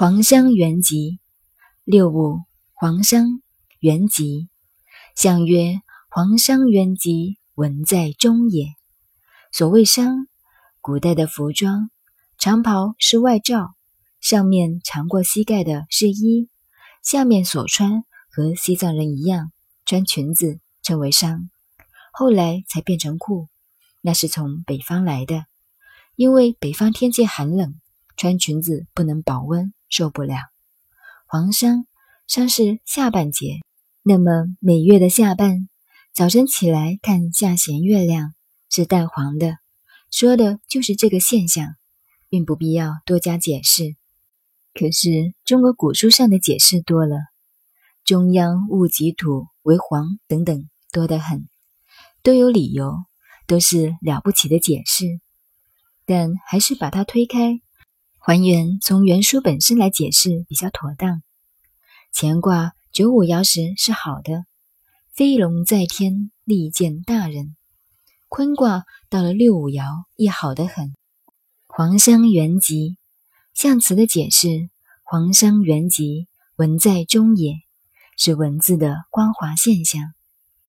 黄香元吉，六五黄香元吉，相曰黄香元吉，文在中也。所谓裳，古代的服装，长袍是外罩，上面长过膝盖的是衣，下面所穿和西藏人一样穿裙子，称为裳。后来才变成裤，那是从北方来的，因为北方天气寒冷，穿裙子不能保温。受不了，黄裳裳是下半节。那么每月的下半，早晨起来看下弦月亮是淡黄的，说的就是这个现象，并不必要多加解释。可是中国古书上的解释多了，中央戊己土为黄等等多得很，都有理由，都是了不起的解释，但还是把它推开。还原从原书本身来解释比较妥当。乾卦九五爻时是好的，飞龙在天，利见大人。坤卦到了六五爻亦好得很。黄商元吉，象辞的解释：黄商元吉，文在中也，是文字的光滑现象。